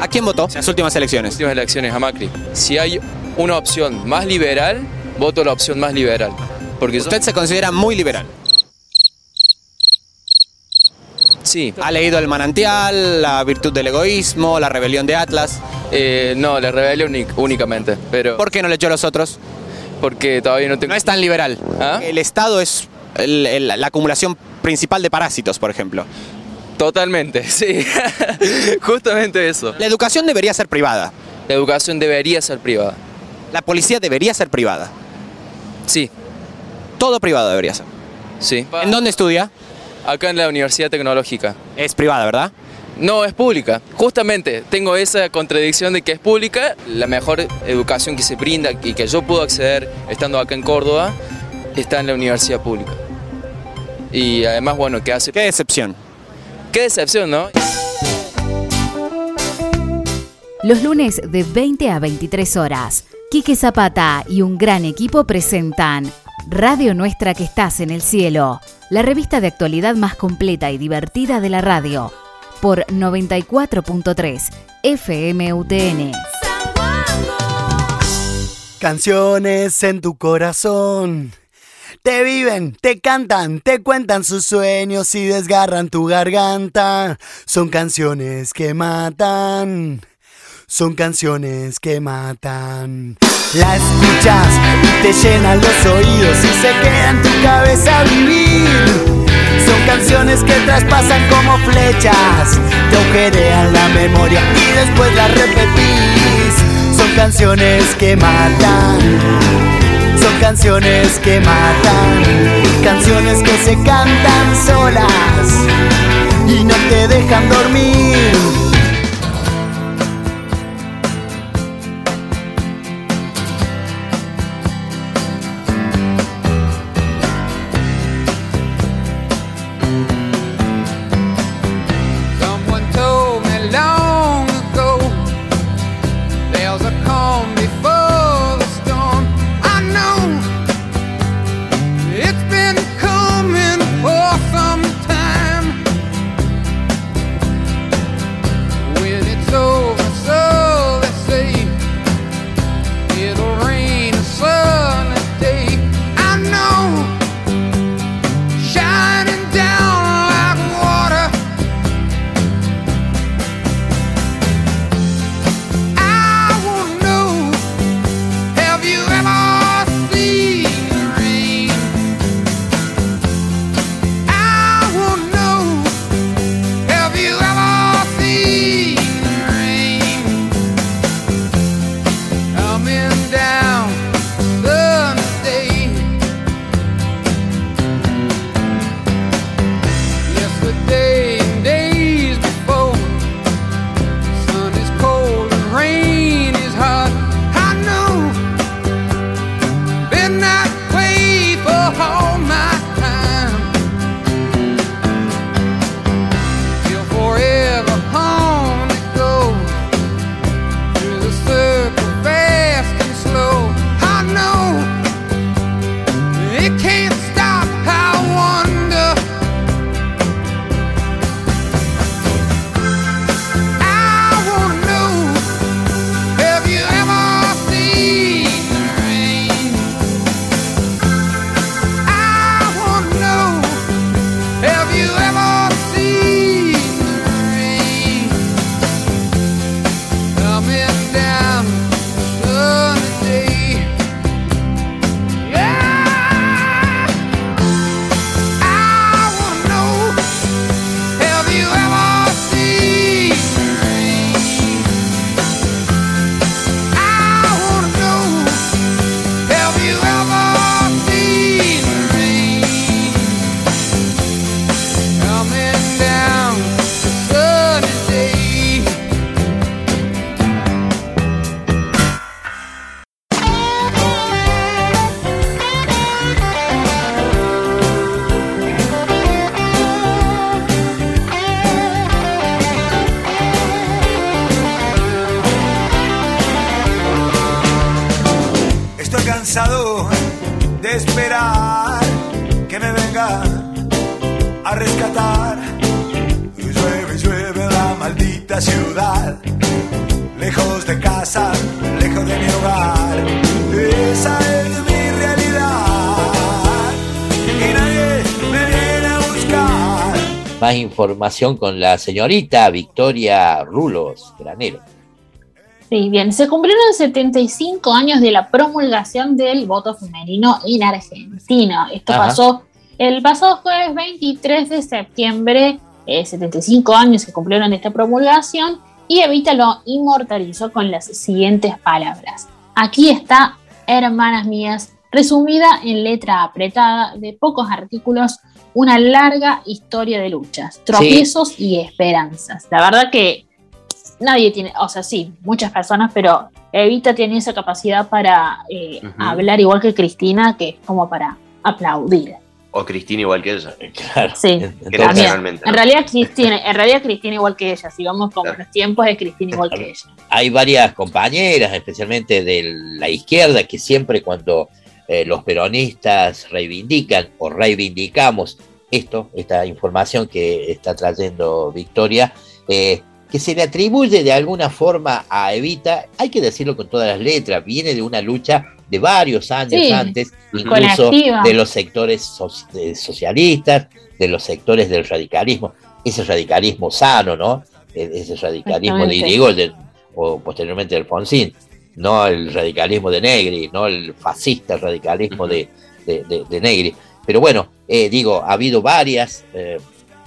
¿A quién votó en las últimas elecciones? últimas elecciones a Macri. Si hay una opción más liberal, voto la opción más liberal. Porque yo- Usted se considera muy liberal. sí, Ha leído El manantial, La virtud del egoísmo, La rebelión de Atlas. eh, no, la rebelión únic- únicamente, pero ¿Por qué no leyó los otros? porque todavía no tengo... No es tan liberal. ¿Ah? El Estado es el- el- la acumulación principal de parásitos, por ejemplo. Totalmente, sí. Justamente eso. La educación debería ser privada. La educación debería ser privada. La policía debería ser privada. Sí, Todo privado debería ser. sí. ¿En dónde estudia? Acá en la Universidad Tecnológica. Es privada, ¿verdad? No, es pública. Justamente tengo esa contradicción de que es pública. La mejor educación que se brinda y que yo puedo acceder estando acá en Córdoba está en la universidad pública. Y además, bueno, que hace... Qué decepción. Qué decepción, ¿no? Los lunes de 20 a 23 horas, Quique Zapata y un gran equipo presentan Radio Nuestra que estás en el cielo, la revista de actualidad más completa y divertida de la radio, por 94.3 FMUTN. Canciones en tu corazón. Te viven, te cantan, te cuentan sus sueños y desgarran tu garganta. Son canciones que matan. Son canciones que matan. La escuchas y te llenan los oídos y se queda en tu cabeza vivir. Son canciones que traspasan como flechas, te agujerean la memoria y después las repetís. Son canciones que matan. Canciones que matan, canciones que se cantan solas y no te dejan dormir. De esperar que me venga a rescatar. Y llueve, llueve la maldita ciudad. lejos de casa, lejos de mi hogar. Esa es mi realidad y nadie me viene a buscar. Más información con la señorita Victoria Rulos, granero. Sí, bien, se cumplieron 75 años de la promulgación del voto femenino en Argentina. Esto Ajá. pasó el pasado jueves 23 de septiembre, eh, 75 años se cumplieron de esta promulgación y Evita lo inmortalizó con las siguientes palabras. Aquí está, hermanas mías, resumida en letra apretada de pocos artículos, una larga historia de luchas, tropiezos y esperanzas. La verdad que nadie tiene, o sea, sí, muchas personas, pero Evita tiene esa capacidad para eh, hablar igual que Cristina, que es como para aplaudir. O Cristina igual que ella. Claro. Sí, Entonces, también. En realidad Cristina, en realidad Cristina igual que ella, si vamos Claro. los tiempos de Cristina igual que ella. hay varias compañeras, especialmente de la izquierda, que siempre cuando eh, los peronistas reivindican o reivindicamos esto, esta información que está trayendo Victoria, eh, que se le atribuye de alguna forma a Evita, hay que decirlo con todas las letras, viene de una lucha de varios años Sí, antes, incluso de los sectores so- de socialistas, de los sectores del radicalismo, ese radicalismo sano, ¿no? E- Ese radicalismo de. Irigoyen o posteriormente de Alfonsín, no el radicalismo de Negri, no el fascista radicalismo de, de- de- de Negri. Pero bueno, eh, digo, ha habido varias eh,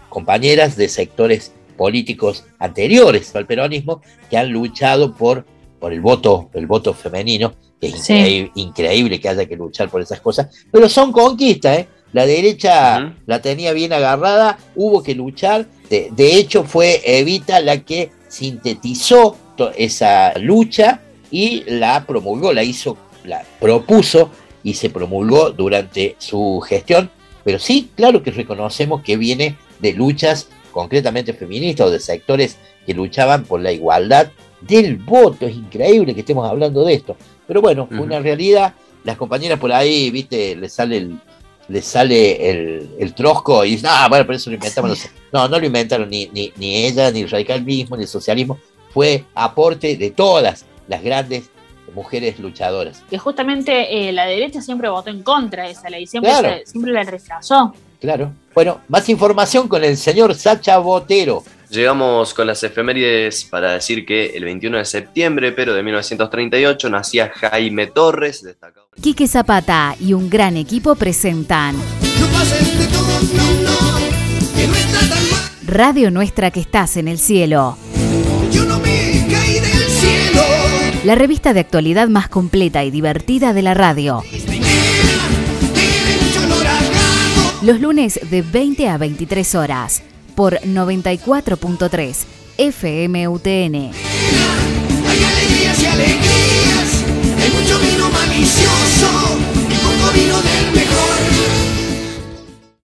compañeras de sectores políticos anteriores al peronismo que han luchado por, por el voto, el voto femenino, que es Sí. increíble, increíble que haya que luchar por esas cosas, pero son conquistas, ¿eh? La derecha la tenía bien agarrada, hubo que luchar. De, de hecho, fue Evita la que sintetizó esa lucha y la promulgó, la hizo, la propuso y se promulgó durante su gestión. Pero sí, claro que reconocemos que viene de luchas concretamente feministas o de sectores que luchaban por la igualdad del voto. Es increíble que estemos hablando de esto. Pero bueno, fue Ujú. una realidad. Las compañeras por ahí, viste, le sale el, le sale el, el trosco y dicen, ah, bueno, pero eso lo inventamos. No, sé". no, no lo inventaron ni, ni, ni ella, ni el radicalismo, ni el socialismo. Fue aporte de todas las grandes mujeres luchadoras. Que justamente eh, la derecha siempre votó en contra de esa ley, siempre, Claro. se- siempre la rechazó. Claro. Bueno, más información con el señor Sacha Botero. Llegamos con las efemérides para decir que el 21 de septiembre, pero de 1938, nacía Jaime Torres, destacado. Quique Zapata y un gran equipo presentan No pases de todo, no, no, que no está tan mal. Radio Nuestra que estás en el cielo, Yo no me caí del cielo. la revista de actualidad más completa y divertida de la radio. Esta los lunes de 20 a 23 horas por 94.3 FMUTN. Hay alegrías y alegrías, hay mucho vino malicioso y poco vino del mejor.